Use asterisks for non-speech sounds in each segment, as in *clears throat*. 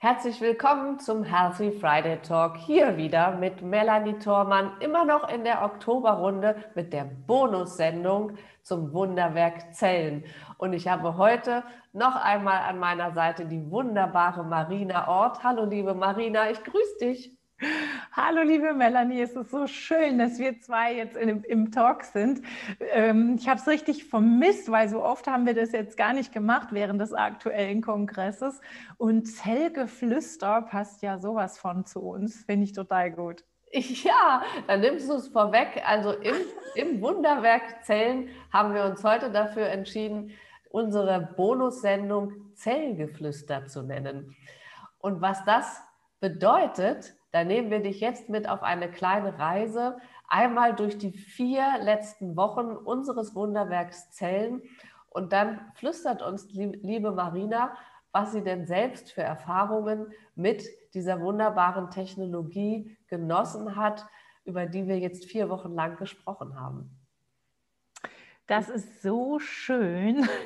Herzlich willkommen zum Healthy Friday Talk. Hier wieder mit Melanie Thormann, immer noch in der Oktoberrunde mit der Bonussendung zum Wunderwerk Zellen. Und ich habe heute noch einmal an meiner Seite die wunderbare Marina Ort. Hallo, liebe Marina, ich grüße dich. Hallo, liebe Melanie, es ist so schön, dass wir zwei jetzt in, im Talk sind. Ähm, ich habe es richtig vermisst, weil so oft haben wir das jetzt gar nicht gemacht während des aktuellen Kongresses. Und Zellgeflüster passt ja sowas von zu uns, finde ich total gut. *laughs* Ja, dann nimmst du es vorweg. Also im, im Wunderwerk Zellen haben wir uns heute dafür entschieden, unsere Bonussendung Zellgeflüster zu nennen. Und was das bedeutet, da nehmen wir dich jetzt mit auf eine kleine Reise, einmal durch die vier letzten Wochen unseres Wunderwerks Zellen. Und dann flüstert uns liebe Marina, was sie denn selbst für Erfahrungen mit dieser wunderbaren Technologie genossen hat, über die wir jetzt vier Wochen lang gesprochen haben. Das ist so schön. *laughs*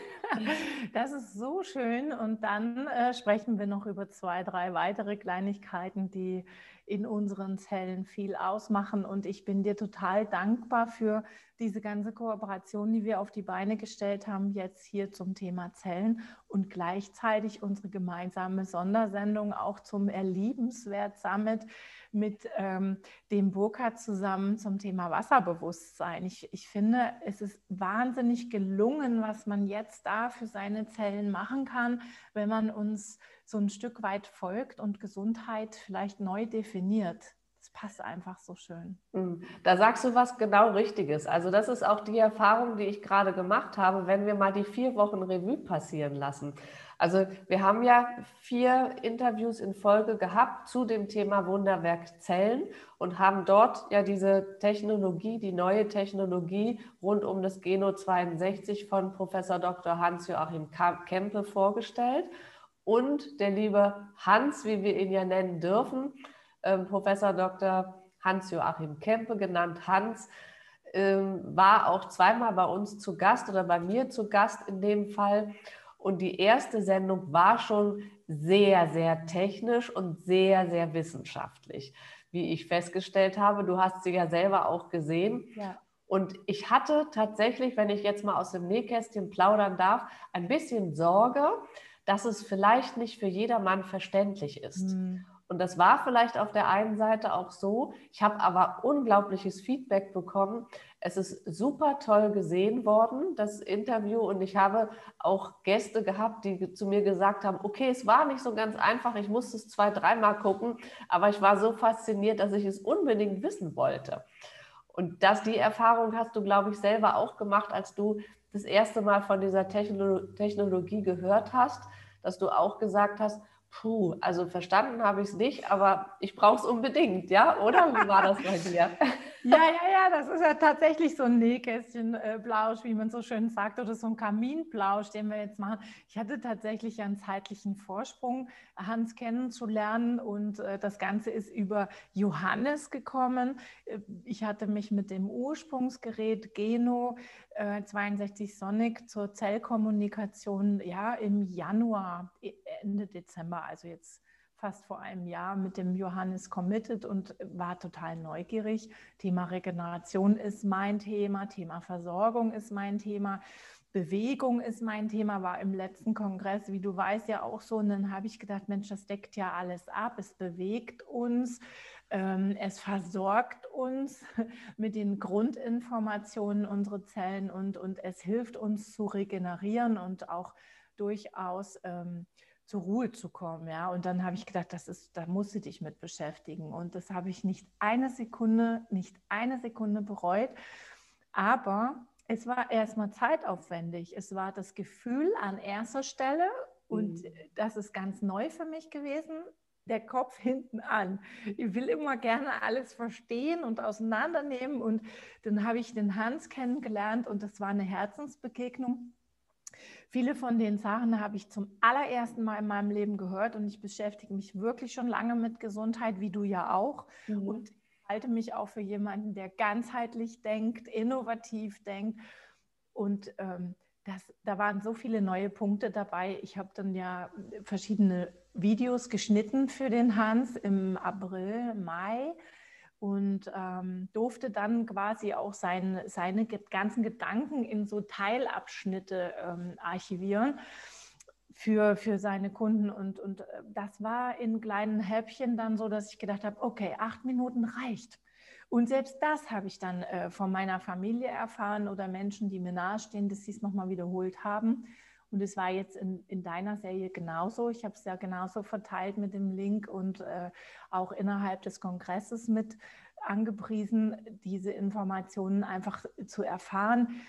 Das ist so schön. Und dann äh, sprechen wir noch über zwei, drei weitere Kleinigkeiten, die in unseren Zellen viel ausmachen. Und ich bin dir total dankbar für diese ganze Kooperation, die wir auf die Beine gestellt haben, jetzt hier zum Thema Zellen und gleichzeitig unsere gemeinsame Sondersendung auch zum Erliebenswert Summit mit ähm, dem Burkhardt zusammen zum Thema Wasserbewusstsein. Ich, ich finde, es ist wahnsinnig gelungen, was man jetzt da für seine Zellen machen kann, wenn man uns so ein Stück weit folgt und Gesundheit vielleicht neu definiert. Das passt einfach so schön. Mhm. Da sagst du was genau Richtiges. Also das ist auch die Erfahrung, die ich gerade gemacht habe, wenn wir mal die vier Wochen Revue passieren lassen. Also wir haben ja vier Interviews in Folge gehabt zu dem Thema Wunderwerk Zellen und haben dort ja diese Technologie, die neue Technologie rund um das Geno 62 von Professor Dr. Hans-Joachim Kempe vorgestellt. Und der liebe Hans, wie wir ihn ja nennen dürfen, ähm, Professor Dr. Hans-Joachim Kempe, genannt Hans, ähm, war auch zweimal bei uns zu Gast oder bei mir zu Gast in dem Fall. Und die erste Sendung war schon sehr, sehr technisch und sehr, sehr wissenschaftlich, wie ich festgestellt habe. Du hast sie ja selber auch gesehen. Ja. Und ich hatte tatsächlich, wenn ich jetzt mal aus dem Nähkästchen plaudern darf, ein bisschen Sorge, dass es vielleicht nicht für jedermann verständlich ist. Mhm. Und das war vielleicht auf der einen Seite auch so. Ich habe aber unglaubliches Feedback bekommen. Es ist super toll gesehen worden, das Interview. Und ich habe auch Gäste gehabt, die zu mir gesagt haben, okay, es war nicht so ganz einfach. Ich musste es zwei, dreimal gucken. Aber ich war so fasziniert, dass ich es unbedingt wissen wollte. Und das, die Erfahrung hast du, glaube ich, selber auch gemacht, als du das erste Mal von dieser Technologie gehört hast, dass du auch gesagt hast, puh, also verstanden habe ich es nicht, aber ich brauche es unbedingt, ja? Oder wie war das bei dir? *laughs* Ja, ja, ja, das ist ja tatsächlich so ein Nähkästchenblausch, wie man so schön sagt, oder so ein Kaminblausch, den wir jetzt machen. Ich hatte tatsächlich einen zeitlichen Vorsprung, Hans kennenzulernen und äh, das Ganze ist über Johannes gekommen. Äh, ich hatte mich mit dem Ursprungsgerät Geno äh, 62 Sonic zur Zellkommunikation ja im Januar, e, Ende Dezember, also jetzt fast vor einem Jahr mit dem Johannes committed und war total neugierig. Thema Regeneration ist mein Thema, Thema Versorgung ist mein Thema. Bewegung ist mein Thema, war im letzten Kongress, wie du weißt, ja auch so. Und dann habe ich gedacht, Mensch, das deckt ja alles ab. Es bewegt uns, es versorgt uns *laughs* mit den Grundinformationen unserer Zellen und, und es hilft uns zu regenerieren und auch durchaus ähm, zur Ruhe zu kommen. Ja? Und dann habe ich gedacht, das ist, da musst du dich mit beschäftigen. Und das habe ich nicht eine Sekunde, nicht eine Sekunde bereut. Aber es war erstmal zeitaufwendig. Es war das Gefühl an erster Stelle und mhm. das ist ganz neu für mich gewesen. Der Kopf hinten an. Ich will immer gerne alles verstehen und auseinandernehmen. Und dann habe ich den Hans kennengelernt und das war eine Herzensbegegnung. Viele von den Sachen habe ich zum allerersten Mal in meinem Leben gehört und ich beschäftige mich wirklich schon lange mit Gesundheit, wie du ja auch. Mhm. Und ich halte mich auch für jemanden, der ganzheitlich denkt, innovativ denkt. Und ähm, das, da waren so viele neue Punkte dabei. Ich habe dann ja verschiedene Videos geschnitten für den Hans im April, Mai und ähm, durfte dann quasi auch sein, seine ganzen Gedanken in so Teilabschnitte ähm, archivieren für, für seine Kunden. Und, und äh, das war in kleinen Häppchen dann so, dass ich gedacht habe, okay, acht Minuten reicht. Und selbst das habe ich dann äh, von meiner Familie erfahren oder Menschen, die mir nahestehen, dass sie es nochmal wiederholt haben. Und es war jetzt in, in deiner Serie genauso. Ich habe es ja genauso verteilt mit dem Link und äh, auch innerhalb des Kongresses mit angepriesen, diese Informationen einfach zu erfahren.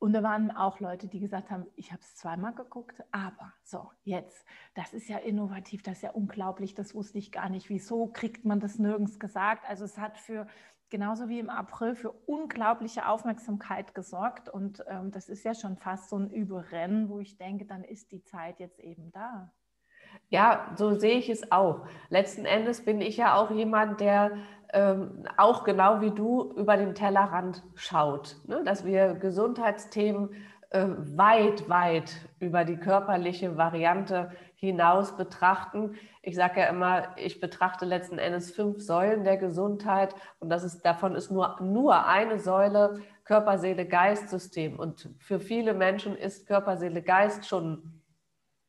Und da waren auch Leute, die gesagt haben, ich habe es zweimal geguckt, aber so, jetzt, das ist ja innovativ, das ist ja unglaublich, das wusste ich gar nicht. Wieso kriegt man das nirgends gesagt? Also es hat für genauso wie im April für unglaubliche Aufmerksamkeit gesorgt. Und ähm, das ist ja schon fast so ein Überrennen, wo ich denke, dann ist die Zeit jetzt eben da. Ja, so sehe ich es auch. Letzten Endes bin ich ja auch jemand, der ähm, auch genau wie du über den Tellerrand schaut, ne? dass wir Gesundheitsthemen äh, weit, weit über die körperliche Variante hinaus betrachten. Ich sage ja immer, ich betrachte letzten Endes fünf Säulen der Gesundheit und das ist, davon ist nur, nur eine Säule Körper, Seele, Geist System. Und für viele Menschen ist Körper, Seele, Geist schon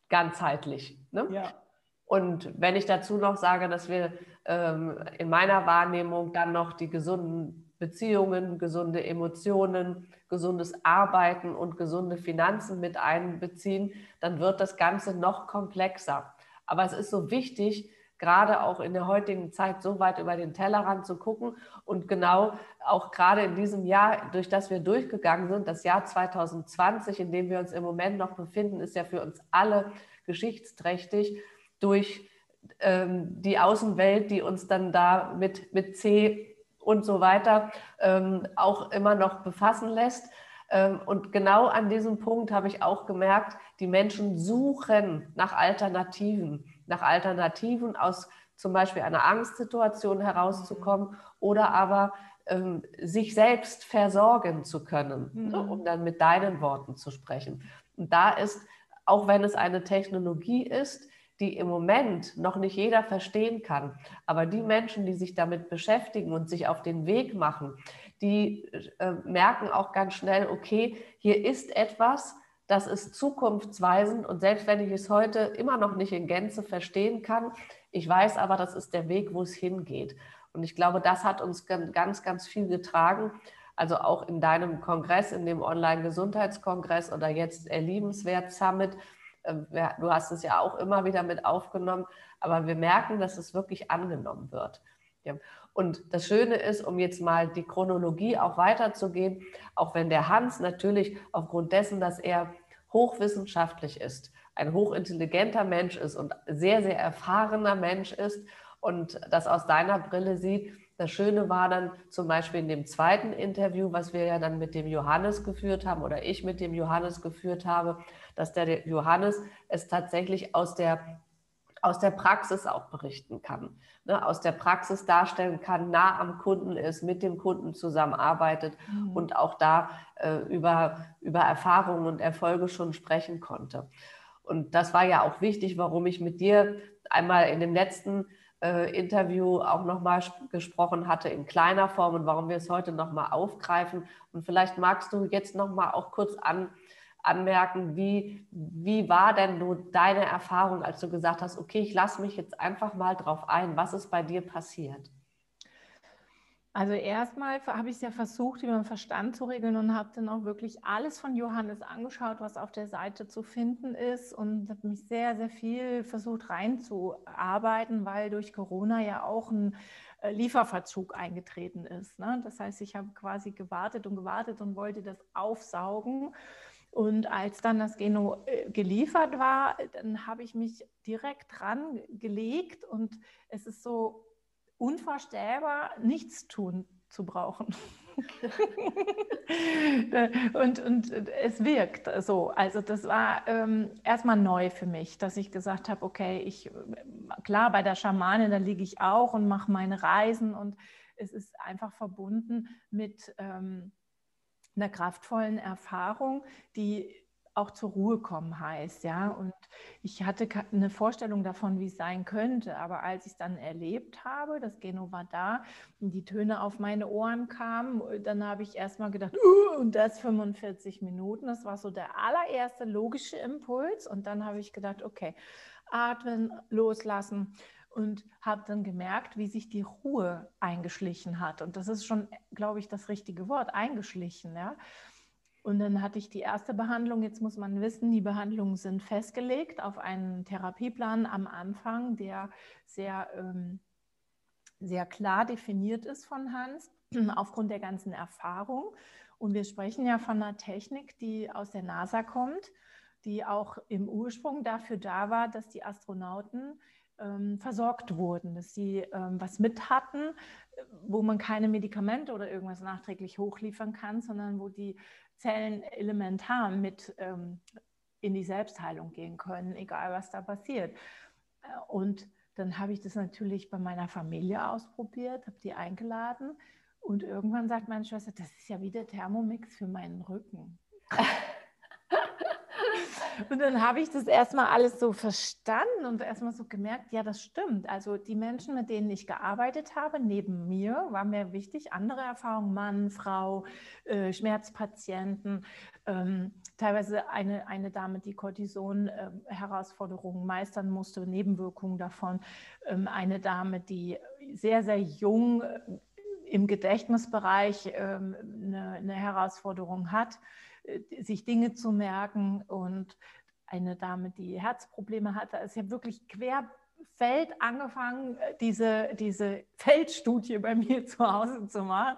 ganzheitlich. Ne? Ja. Und wenn ich dazu noch sage, dass wir ähm, in meiner Wahrnehmung dann noch die gesunden Beziehungen, gesunde Emotionen, gesundes Arbeiten und gesunde Finanzen mit einbeziehen, dann wird das Ganze noch komplexer. Aber es ist so wichtig, gerade auch in der heutigen Zeit so weit über den Tellerrand zu gucken und genau auch gerade in diesem Jahr, durch das wir durchgegangen sind, das Jahr 2020, in dem wir uns im Moment noch befinden, ist ja für uns alle geschichtsträchtig durch ähm, die Außenwelt, die uns dann da mit, mit C und so weiter ähm, auch immer noch befassen lässt. Ähm, und genau an diesem Punkt habe ich auch gemerkt, die Menschen suchen nach Alternativen, nach Alternativen aus zum Beispiel einer Angstsituation herauszukommen oder aber ähm, sich selbst versorgen zu können, mhm. ne, um dann mit deinen Worten zu sprechen. Und da ist, auch wenn es eine Technologie ist, die im Moment noch nicht jeder verstehen kann. Aber die Menschen, die sich damit beschäftigen und sich auf den Weg machen, die äh, merken auch ganz schnell, okay, hier ist etwas, das ist zukunftsweisend und selbst wenn ich es heute immer noch nicht in Gänze verstehen kann, ich weiß aber, das ist der Weg, wo es hingeht. Und ich glaube, das hat uns ganz, ganz viel getragen. Also auch in deinem Kongress, in dem Online-Gesundheitskongress oder jetzt Erliebenswert Summit, du hast es ja auch immer wieder mit aufgenommen, aber wir merken, dass es wirklich angenommen wird. Und das Schöne ist, um jetzt mal die Chronologie auch weiterzugehen, auch wenn der Hans natürlich aufgrund dessen, dass er hochwissenschaftlich ist, ein hochintelligenter Mensch ist und sehr, sehr erfahrener Mensch ist und das aus deiner Brille sieht, das Schöne war dann zum Beispiel in dem zweiten Interview, was wir ja dann mit dem Johannes geführt haben oder ich mit dem Johannes geführt habe, dass der Johannes es tatsächlich aus der, aus der Praxis auch berichten kann, ne? aus der Praxis darstellen kann, nah am Kunden ist, mit dem Kunden zusammenarbeitet mhm. und auch da äh, über, über Erfahrungen und Erfolge schon sprechen konnte. Und das war ja auch wichtig, warum ich mit dir einmal in dem letzten äh, Interview auch nochmal gesprochen hatte in kleiner Form und warum wir es heute nochmal aufgreifen. Und vielleicht magst du jetzt nochmal auch kurz an, anmerken, wie, wie war denn du deine Erfahrung, als du gesagt hast, okay, ich lasse mich jetzt einfach mal drauf ein, was ist bei dir passiert? Also erstmal habe ich es ja versucht, über den Verstand zu regeln und habe dann auch wirklich alles von Johannes angeschaut, was auf der Seite zu finden ist und habe mich sehr, sehr viel versucht reinzuarbeiten, weil durch Corona ja auch ein äh, Lieferverzug eingetreten ist. Ne? Das heißt, ich habe quasi gewartet und gewartet und wollte das aufsaugen Und als dann das Geno äh, geliefert war, dann habe ich mich direkt dran gelegt und es ist so unvorstellbar, nichts tun zu brauchen. *laughs* und, und es wirkt so. Also das war ähm, erstmal neu für mich, dass ich gesagt habe, okay, ich, klar, bei der Schamane, da liege ich auch und mache meine Reisen und es ist einfach verbunden mit ähm, einer kraftvollen Erfahrung, die auch zur Ruhe kommen heißt, ja. Und ich hatte eine Vorstellung davon, wie es sein könnte, aber als ich es dann erlebt habe, das Geno war da die Töne auf meine Ohren kamen, dann habe ich erstmal gedacht, uh, und das 45 Minuten, das war so der allererste logische Impuls und dann habe ich gedacht, okay, atmen, loslassen und habe dann gemerkt, wie sich die Ruhe eingeschlichen hat. Und das ist schon, glaube ich, das richtige Wort, eingeschlichen. Ja? Und dann hatte ich die erste Behandlung. Jetzt muss man wissen, die Behandlungen sind festgelegt auf einen Therapieplan am Anfang, der sehr, ähm, sehr klar definiert ist von Hans, *clears throat* aufgrund der ganzen Erfahrung. Und wir sprechen ja von einer Technik, die aus der NASA kommt, die auch im Ursprung dafür da war, dass die Astronauten ähm, versorgt wurden, dass sie ähm, was mit hatten, wo man keine Medikamente oder irgendwas nachträglich hochliefern kann, sondern wo die Zellen elementar mit ähm, in die Selbstheilung gehen können, egal was da passiert. Äh, und dann habe ich das natürlich bei meiner Familie ausprobiert, habe die eingeladen und irgendwann sagt meine Schwester, das ist ja wie der Thermomix für meinen Rücken. *laughs* Und dann habe ich das erstmal alles so verstanden und erstmal so gemerkt, ja, das stimmt. Also die Menschen, mit denen ich gearbeitet habe, neben mir, war mir wichtig, andere Erfahrungen, Mann, Frau, äh, Schmerzpatienten, ähm, teilweise eine, eine Dame, die Cortison-Herausforderungen ähm, äh, meistern musste, Nebenwirkungen davon, ähm, eine Dame, die sehr, sehr jung äh, im Gedächtnisbereich eine, eine Herausforderung hat sich Dinge zu merken und eine Dame, die Herzprobleme hatte. Es ist ja wirklich querfeld angefangen, äh, diese, diese Feldstudie bei mir *laughs* zu Hause zu machen.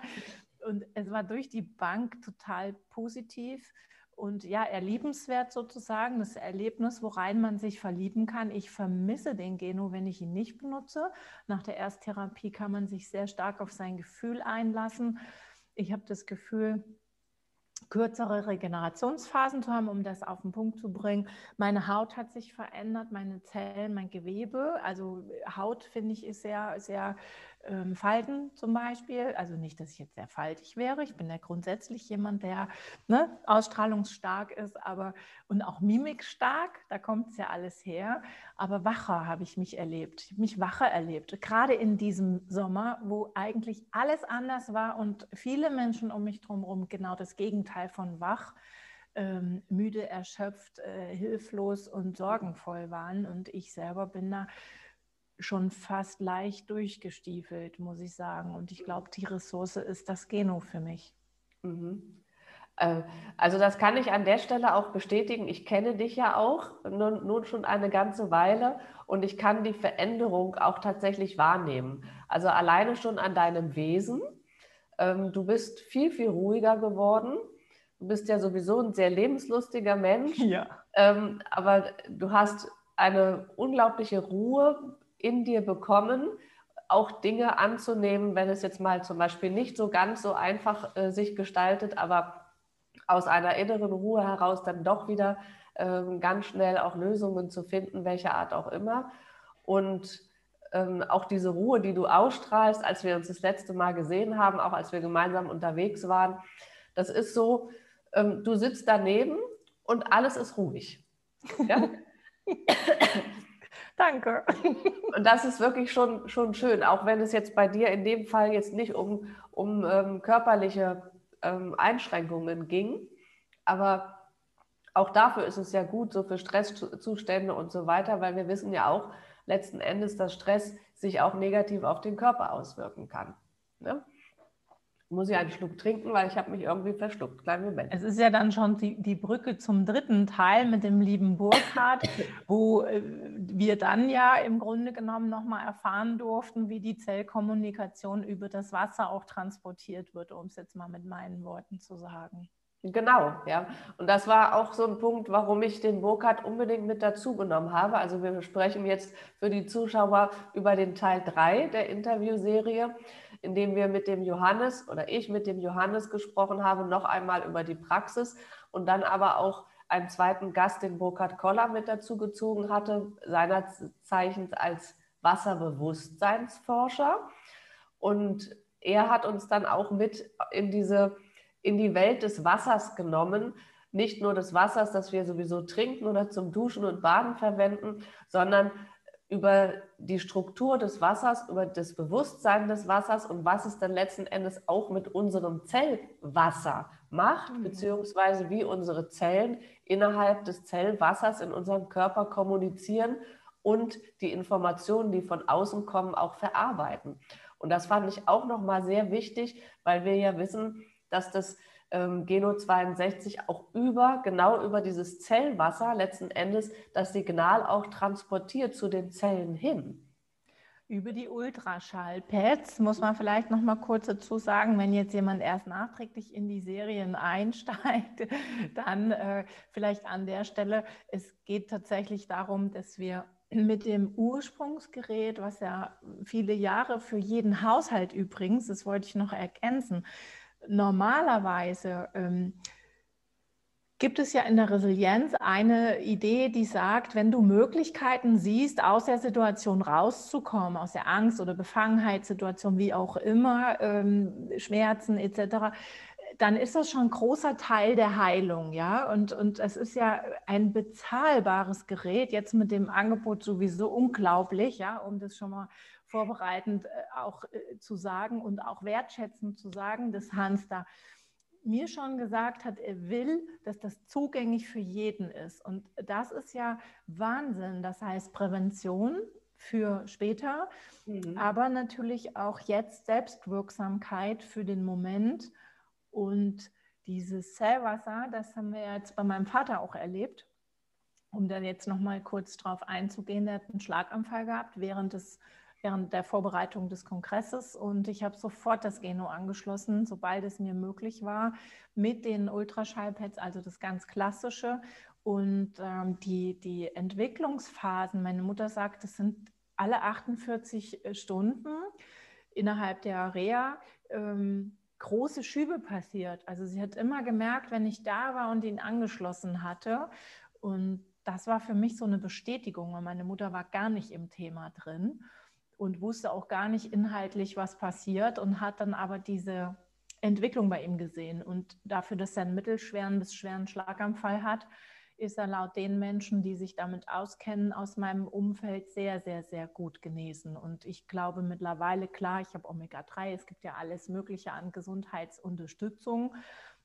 Und es war durch die Bank total positiv und ja, erlebenswert sozusagen, das Erlebnis, worein man sich verlieben kann. Ich vermisse den Geno, wenn ich ihn nicht benutze. Nach der Ersttherapie kann man sich sehr stark auf sein Gefühl einlassen. Ich habe das Gefühl, kürzere Regenerationsphasen zu haben, um das auf den Punkt zu bringen. Meine Haut hat sich verändert, meine Zellen, mein Gewebe. Also Haut finde ich ist sehr, sehr ähm, Falten zum Beispiel. Also nicht, dass ich jetzt sehr faltig wäre. Ich bin ja grundsätzlich jemand, der ne, ausstrahlungsstark ist, aber und auch mimikstark. Da kommt es ja alles her. Aber wacher habe ich mich erlebt. Ich habe mich wacher erlebt. Gerade in diesem Sommer, wo eigentlich alles anders war und viele Menschen um mich herum genau das Gegenteil von wach. Ähm, müde, erschöpft, äh, hilflos und sorgenvoll waren. Und ich selber bin da schon fast leicht durchgestiefelt, muss ich sagen. Und ich glaube, die Ressource ist das Geno für mich. Mhm. Äh, also das kann ich an der Stelle auch bestätigen. Ich kenne dich ja auch nun, nun, schon eine ganze Weile und ich kann die Veränderung auch tatsächlich wahrnehmen. Also alleine schon an deinem Wesen. Ähm, du bist viel, viel ruhiger geworden. Du bist ja sowieso ein sehr lebenslustiger Mensch. Ja. Ähm, aber du hast eine unglaubliche Ruhe in dir bekommen, auch Dinge anzunehmen, wenn es jetzt mal zum Beispiel nicht so ganz so einfach äh, sich gestaltet, aber aus einer inneren Ruhe heraus dann doch wieder ähm, ganz schnell auch Lösungen zu finden, welcher Art auch immer. Und ähm, auch diese Ruhe, die du ausstrahlst, als wir uns das letzte Mal gesehen haben, auch als wir gemeinsam unterwegs waren, das ist so, ähm, du sitzt daneben und alles ist ruhig. Ja? *laughs* *laughs* Danke. *laughs* Und das ist wirklich schon, schon schön, auch wenn es jetzt bei dir in dem Fall jetzt nicht um, um ähm, körperliche ähm, Einschränkungen ging. Aber auch dafür ist es ja gut, so für Stresszustände und so weiter, weil wir wissen ja auch letzten Endes, dass Stress sich auch negativ auf den Körper auswirken kann. Ne? Muss ich einen Schluck trinken, weil ich habe mich irgendwie verschluckt. Kleinen Moment. Es ist ja dann schon die, die Brücke zum dritten Teil mit dem lieben Burkhard, *laughs* wo äh, wir dann ja im Grunde genommen nochmal erfahren durften, wie die Zellkommunikation über das Wasser auch transportiert wird, um es jetzt mal mit meinen Worten zu sagen. Genau, ja. Und das war auch so ein Punkt, warum ich den Burkhardt unbedingt mit dazu genommen habe. Also wir sprechen jetzt für die Zuschauer über den Teil 3 der Interviewserie, in dem wir mit dem Johannes oder ich mit dem Johannes gesprochen habe, noch einmal über die Praxis und dann aber auch einen zweiten Gast, den Burkhard Koller, mit dazu gezogen hatte, seiner Zeichens als Wasserbewusstseinsforscher. Und er hat uns dann auch mit in diese in die Welt des Wassers genommen. Nicht nur des Wassers, das wir sowieso trinken oder zum Duschen und Baden verwenden, sondern über die Struktur des Wassers, über das Bewusstsein des Wassers und was es dann letzten Endes auch mit unserem Zellwasser macht, mhm. beziehungsweise wie unsere Zellen innerhalb des Zellwassers in unserem Körper kommunizieren und die Informationen, die von außen kommen, auch verarbeiten. Und das fand ich auch nochmal sehr wichtig, weil wir ja wissen, dass das ähm, Geno 62 auch über, genau über dieses Zellwasser letzten Endes das Signal auch transportiert zu den Zellen hin. Über die Ultraschallpads muss man vielleicht noch mal kurz dazu sagen, wenn jetzt jemand erst nachträglich in die Serien einsteigt, *laughs* dann äh, vielleicht an der Stelle, es geht tatsächlich darum, dass wir mit dem Ursprungsgerät, was ja viele Jahre für jeden Haushalt übrigens, das wollte ich noch ergänzen, normalerweise ähm, gibt es ja in der Resilienz eine Idee, die sagt, wenn du Möglichkeiten siehst, aus der Situation rauszukommen, aus der Angst- oder Befangenheitssituation, wie auch immer, ähm, Schmerzen etc., dann ist das schon ein großer Teil der Heilung, ja. Und, und es ist ja ein bezahlbares Gerät, jetzt mit dem Angebot sowieso unglaublich, ja, um das schon mal vorbereitend äh, auch äh, zu sagen und auch wertschätzend zu sagen, dass Hans da mir schon gesagt hat, er will, dass das zugänglich für jeden ist. Und das ist ja Wahnsinn. Das heißt Prävention für später, mhm. aber natürlich auch jetzt Selbstwirksamkeit für den Moment. Und dieses Zellwasser, das haben wir jetzt bei meinem Vater auch erlebt. Um dann jetzt nochmal kurz drauf einzugehen, der hat einen Schlaganfall gehabt während des während der Vorbereitung des Kongresses und ich habe sofort das Geno angeschlossen, sobald es mir möglich war, mit den Ultraschallpads, also das ganz klassische. Und ähm, die, die Entwicklungsphasen, meine Mutter sagt, es sind alle 48 äh, Stunden innerhalb der Reha ähm, große Schübe passiert. Also sie hat immer gemerkt, wenn ich da war und ihn angeschlossen hatte. Und das war für mich so eine Bestätigung, weil meine Mutter war gar nicht im Thema drin und wusste auch gar nicht inhaltlich, was passiert und hat dann aber diese Entwicklung bei ihm gesehen. Und dafür, dass er einen mittelschweren bis schweren Schlaganfall hat, ist er laut den Menschen, die sich damit auskennen, aus meinem Umfeld sehr, sehr, sehr gut genesen. Und ich glaube mittlerweile, klar, ich habe Omega-3, es gibt ja alles Mögliche an Gesundheitsunterstützung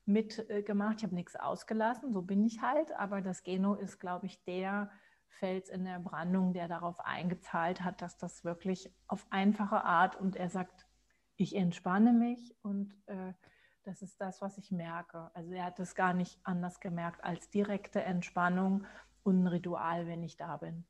mitgemacht. Ich habe nichts ausgelassen, so bin ich halt. Aber das Geno ist, glaube ich, der Fels in der Brandung, der darauf eingezahlt hat, dass das wirklich auf einfache Art und er sagt, ich entspanne mich und äh, das ist das, was ich merke. Also er hat es gar nicht anders gemerkt als direkte Entspannung und ein Ritual, wenn ich da bin.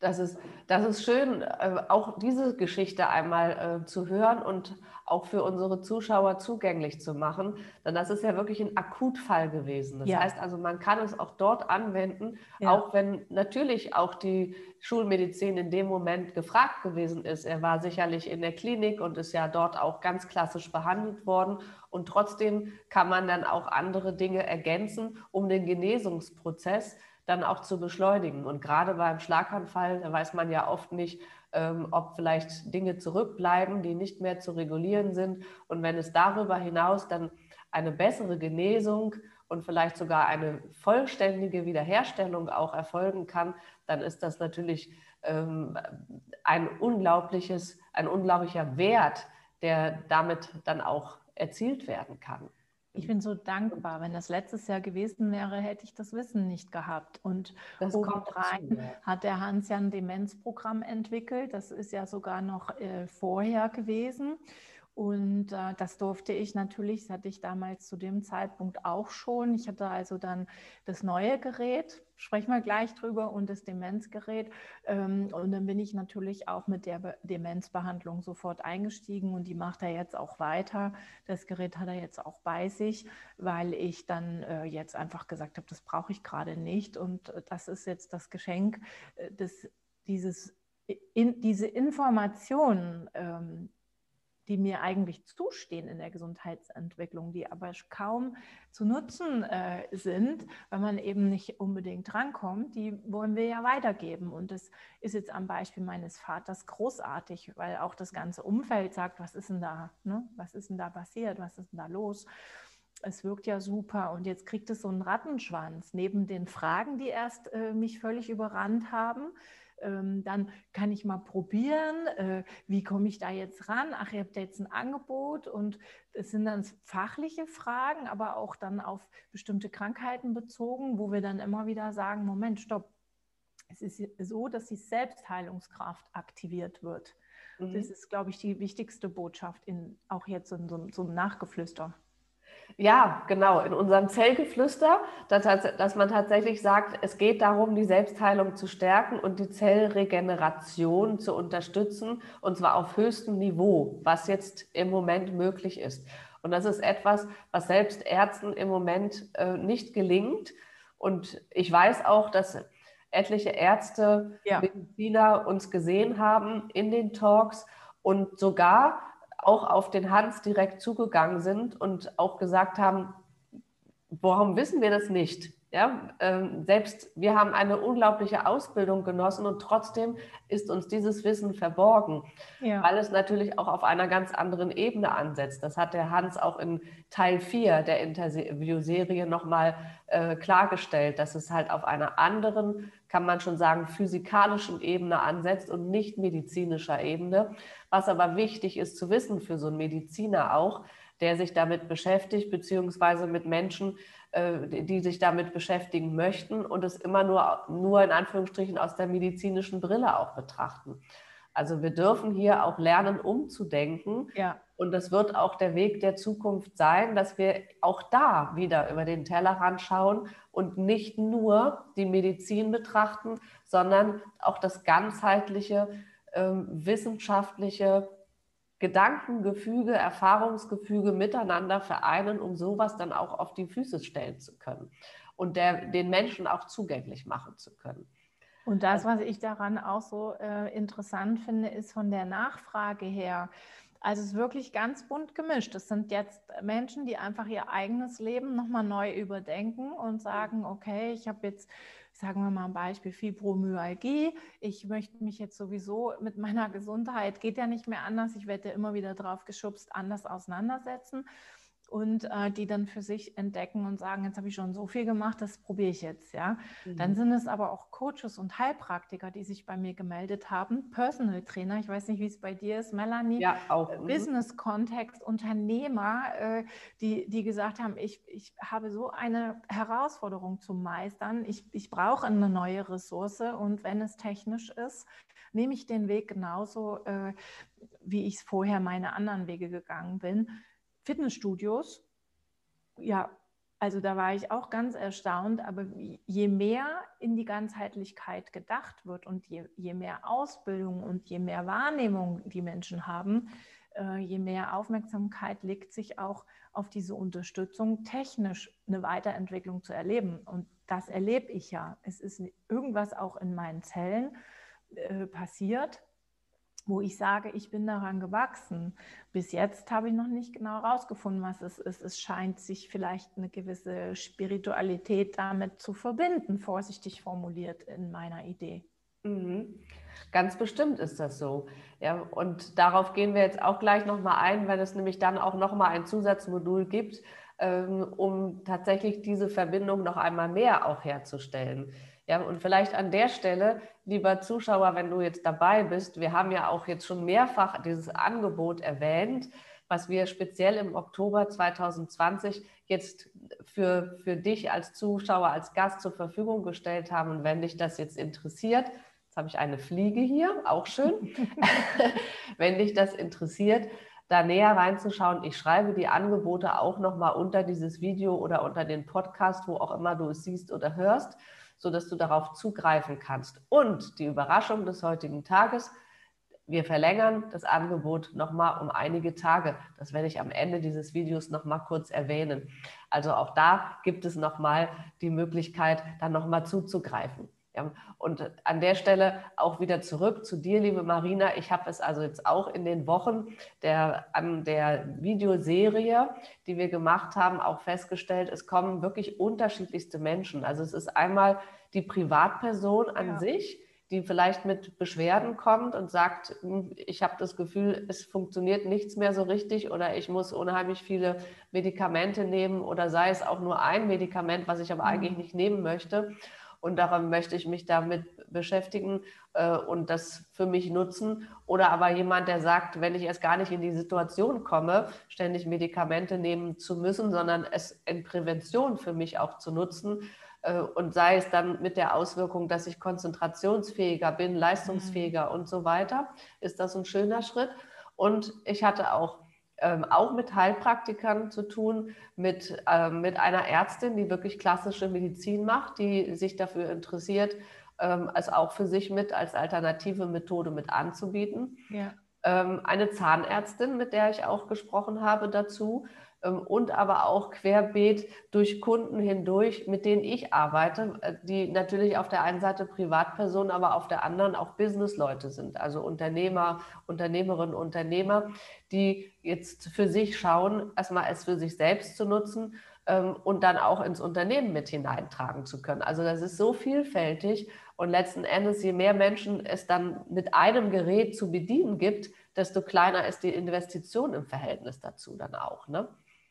Das ist, das ist schön, äh, auch diese Geschichte einmal äh, zu hören und auch für unsere Zuschauer zugänglich zu machen. Denn das ist ja wirklich ein Akutfall gewesen. Das ja. heißt also, man kann es auch dort anwenden, ja. auch wenn natürlich auch die Schulmedizin in dem Moment gefragt gewesen ist. Er war sicherlich in der Klinik und ist ja dort auch ganz klassisch behandelt worden. Und trotzdem kann man dann auch andere Dinge ergänzen, um den Genesungsprozess dann auch zu beschleunigen. Und gerade beim Schlaganfall, da weiß man ja oft nicht, ähm, ob vielleicht Dinge zurückbleiben, die nicht mehr zu regulieren sind. Und wenn es darüber hinaus dann eine bessere Genesung und vielleicht sogar eine vollständige Wiederherstellung auch erfolgen kann, dann ist das natürlich ähm, ein unglaubliches, ein unglaublicher Wert, der damit dann auch erzielt werden kann. Ich bin so dankbar. Wenn das letztes Jahr gewesen wäre, hätte ich das Wissen nicht gehabt. Und das obendrein ja. hat der Hans ja ein Demenzprogramm entwickelt. Das ist ja sogar noch äh, vorher gewesen. Und äh, das durfte ich natürlich, das hatte ich damals zu dem Zeitpunkt auch schon. Ich hatte also dann das neue Gerät, sprechen wir gleich drüber, und das Demenzgerät. Ähm, und dann bin ich natürlich auch mit der Be Demenzbehandlung sofort eingestiegen und die macht er jetzt auch weiter. Das Gerät hat er jetzt auch bei sich, weil ich dann äh, jetzt einfach gesagt habe, das brauche ich gerade nicht. Und äh, das ist jetzt das Geschenk, äh, des, dieses, in, diese Informationen. Ähm, die mir eigentlich zustehen in der Gesundheitsentwicklung, die aber kaum zu nutzen äh, sind, weil man eben nicht unbedingt drankommt, die wollen wir ja weitergeben. Und das ist jetzt am Beispiel meines Vaters großartig, weil auch das ganze Umfeld sagt, was ist denn da, ne? was ist denn da passiert, was ist denn da los? es wirkt ja super und jetzt kriegt es so einen Rattenschwanz neben den Fragen, die erst äh, mich völlig überrannt haben, ähm, dann kann ich mal probieren, äh, wie komme ich da jetzt ran? Ach, ihr habt jetzt ein Angebot und es sind dann fachliche Fragen, aber auch dann auf bestimmte Krankheiten bezogen, wo wir dann immer wieder sagen, Moment, stopp. Es ist so, dass die Selbstheilungskraft aktiviert wird. Mhm. Das ist, glaube ich, die wichtigste Botschaft, in, auch jetzt in so, so einem Nachgeflüster. Ja, genau. In unserem Zellgeflüster, dass, dass, man tatsächlich sagt, es geht darum, die Selbstheilung zu stärken und die Zellregeneration zu unterstützen, und zwar auf höchstem Niveau, was jetzt im Moment möglich ist. Und das ist etwas, was selbst Ärzten im Moment äh, nicht gelingt. Und ich weiß auch, dass etliche Ärzte, ja. Mediziner uns gesehen haben in den Talks und sogar auch auf den Hans direkt zugegangen sind und auch gesagt haben, warum wissen wir das nicht? Ja, ähm, selbst wir haben eine unglaubliche Ausbildung genossen und trotzdem ist uns dieses Wissen verborgen, ja. weil es natürlich auch auf einer ganz anderen Ebene ansetzt. Das hat der Hans auch in Teil 4 der Interviewserie nochmal äh, klargestellt, dass es halt auf einer anderen, kann man schon sagen, physikalischen Ebene ansetzt und nicht medizinischer Ebene. Was aber wichtig ist zu wissen für so einen Mediziner auch, der sich damit beschäftigt, beziehungsweise mit Menschen, äh, die sich damit beschäftigen möchten und es immer nur, nur in Anführungsstrichen aus der medizinischen Brille auch betrachten. Also wir dürfen hier auch lernen, umzudenken. Ja. Und das wird auch der Weg der Zukunft sein, dass wir auch da wieder über den Tellerrand schauen und nicht nur die Medizin betrachten, sondern auch das ganzheitliche, äh, wissenschaftliche, Gedankengefüge, Erfahrungsgefüge miteinander vereinen, um sowas dann auch auf die Füße stellen zu können und der, den Menschen auch zugänglich machen zu können. Und das, was ich daran auch so äh, interessant finde, ist von der Nachfrage her, also es ist wirklich ganz bunt gemischt. Es sind jetzt Menschen, die einfach ihr eigenes Leben nochmal neu überdenken und sagen, okay, ich habe jetzt sagen wir mal ein Beispiel Fibromyalgie. Ich möchte mich jetzt sowieso mit meiner Gesundheit, geht ja nicht mehr anders, ich werde ja immer wieder drauf geschubst, anders auseinandersetzen und äh, die dann für sich entdecken und sagen, jetzt habe ich schon so viel gemacht, das probiere ich jetzt, ja. Mhm. Dann sind es aber auch Coaches und Heilpraktiker, die sich bei mir gemeldet haben, Personal Trainer, ich weiß nicht, wie es bei dir ist, Melanie, ja, auch. Äh, mhm. Business-Kontext, Unternehmer, äh, die, die gesagt haben, ich, ich habe so eine Herausforderung zu meistern, ich, ich brauche eine neue Ressource und wenn es technisch ist, nehme ich den Weg genauso, äh, wie ich es vorher meine anderen Wege gegangen bin Fitnessstudios, ja, also da war ich auch ganz erstaunt, aber je mehr in die Ganzheitlichkeit gedacht wird und je, je mehr Ausbildung und je mehr Wahrnehmung die Menschen haben, äh, je mehr Aufmerksamkeit legt sich auch auf diese Unterstützung, technisch eine Weiterentwicklung zu erleben. Und das erlebe ich ja. Es ist irgendwas auch in meinen Zellen äh, passiert, wo ich sage, ich bin daran gewachsen. Bis jetzt habe ich noch nicht genau herausgefunden, was es ist. Es scheint sich vielleicht eine gewisse Spiritualität damit zu verbinden, vorsichtig formuliert in meiner Idee. Mhm. Ganz bestimmt ist das so. Ja, und darauf gehen wir jetzt auch gleich nochmal ein, wenn es nämlich dann auch nochmal ein Zusatzmodul gibt, ähm, um tatsächlich diese Verbindung noch einmal mehr auch herzustellen. Ja, und vielleicht an der Stelle, lieber Zuschauer, wenn du jetzt dabei bist, wir haben ja auch jetzt schon mehrfach dieses Angebot erwähnt, was wir speziell im Oktober 2020 jetzt für, für dich als Zuschauer, als Gast zur Verfügung gestellt haben. Und wenn dich das jetzt interessiert, jetzt habe ich eine Fliege hier, auch schön, *laughs* *laughs* wenn dich das interessiert, da näher reinzuschauen. Ich schreibe die Angebote auch nochmal unter dieses Video oder unter den Podcast, wo auch immer du es siehst oder hörst, sodass du darauf zugreifen kannst. Und die Überraschung des heutigen Tages, wir verlängern das Angebot nochmal um einige Tage. Das werde ich am Ende dieses Videos nochmal kurz erwähnen. Also auch da gibt es nochmal die Möglichkeit, dann nochmal zuzugreifen. Ja, und an der Stelle auch wieder zurück zu dir, liebe Marina. Ich habe es also jetzt auch in den Wochen der, an der Videoserie, die wir gemacht haben, auch festgestellt, es kommen wirklich unterschiedlichste Menschen. Also es ist einmal die Privatperson an ja. sich, die vielleicht mit Beschwerden kommt und sagt, hm, ich habe das Gefühl, es funktioniert nichts mehr so richtig oder ich muss unheimlich viele Medikamente nehmen oder sei es auch nur ein Medikament, was ich aber mhm. eigentlich nicht nehmen möchte. Und darum möchte ich mich damit beschäftigen äh, und das für mich nutzen. Oder aber jemand, der sagt, wenn ich erst gar nicht in die Situation komme, ständig Medikamente nehmen zu müssen, sondern es in Prävention für mich auch zu nutzen, äh, und sei es dann mit der Auswirkung, dass ich konzentrationsfähiger bin, leistungsfähiger mhm. und so weiter, ist das ein schöner Schritt. Und ich hatte auch, ähm, auch mit Heilpraktikern zu tun, mit, ähm, mit einer Ärztin, die wirklich klassische Medizin macht, die sich dafür interessiert, ähm, es auch für sich mit als alternative Methode mit anzubieten. Ja. Ähm, eine Zahnärztin, mit der ich auch gesprochen habe dazu, und aber auch querbeet durch Kunden hindurch, mit denen ich arbeite, äh, die natürlich auf der einen Seite Privatpersonen, aber auf der anderen auch Businessleute sind, also Unternehmer, Unternehmerinnen, Unternehmer, die jetzt für sich schauen, erstmal es für sich selbst zu nutzen ähm, und dann auch ins Unternehmen mit hineintragen zu können. Also das ist so vielfältig und letzten Endes, je mehr Menschen es dann mit einem Gerät zu bedienen gibt, desto kleiner ist die Investition im Verhältnis dazu dann auch. Ne?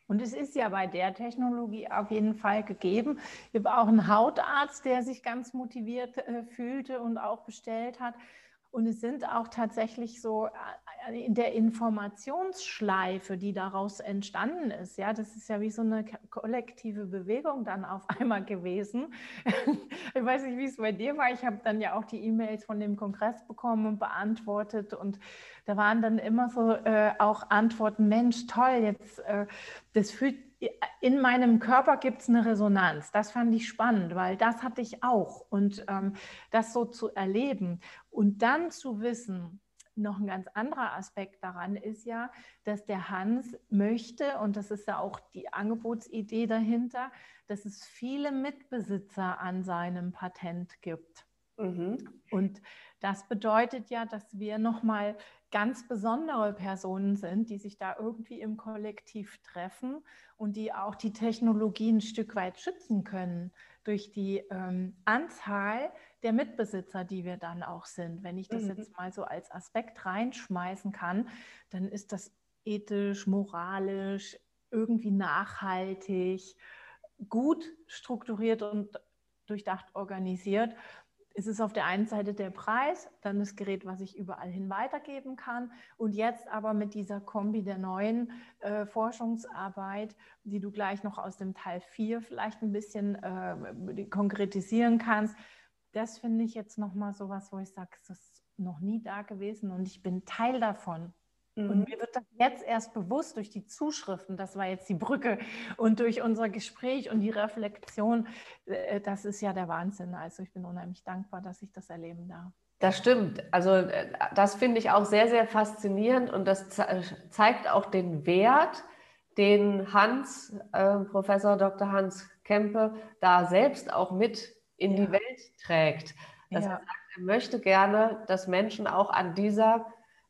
Und es ist ja bei der Technologie auf jeden Fall gegeben. Ich habe auch einen Hautarzt, der sich ganz motiviert äh, fühlte und auch bestellt hat. Und es sind auch tatsächlich so äh, in der Informationsschleife, die daraus entstanden ist. Ja, das ist ja wie so eine kollektive Bewegung dann auf *laughs* einmal gewesen. Ich weiß nicht, wie es bei dir war. Ich habe dann ja auch die E-Mails von dem Kongress bekommen und beantwortet. Und da waren dann immer so äh, auch Antworten: Mensch, toll, jetzt äh, das fühlt in meinem Körper gibt es eine Resonanz. Das fand ich spannend, weil das hatte ich auch. Und ähm, das so zu erleben und dann zu wissen, noch ein ganz anderer Aspekt daran ist ja, dass der Hans möchte, und das ist ja auch die Angebotsidee dahinter, dass es viele Mitbesitzer an seinem Patent gibt. Mhm. Und das bedeutet ja, dass wir nochmal ganz besondere Personen sind, die sich da irgendwie im Kollektiv treffen und die auch die Technologie ein Stück weit schützen können durch die ähm, Anzahl der Mitbesitzer, die wir dann auch sind. Wenn ich das mhm. jetzt mal so als Aspekt reinschmeißen kann, dann ist das ethisch, moralisch, irgendwie nachhaltig, gut strukturiert und durchdacht organisiert es ist auf der einen Seite der Preis, dann das Gerät, was ich überall hin weitergeben kann. Und jetzt aber mit dieser Kombi der neuen äh, Forschungsarbeit, die du gleich noch aus dem Teil 4 vielleicht ein bisschen äh, konkretisieren kannst. Das finde ich jetzt nochmal so was, wo ich sage, es ist noch nie da gewesen und ich bin Teil davon. Und mhm. mir wird das jetzt erst bewusst durch die Zuschriften, das war jetzt die Brücke, und durch unser Gespräch und die Reflexion, äh, das ist ja der Wahnsinn. Also ich bin unheimlich dankbar, dass ich das erleben darf. Das stimmt. Also äh, das finde ich auch sehr, sehr faszinierend und das zeigt auch den Wert, den Hans, äh, Professor Dr. Hans Kempe, da selbst auch mit in ja. die Welt trägt. Dass ja. er sagt, er möchte gerne, dass Menschen auch an dieser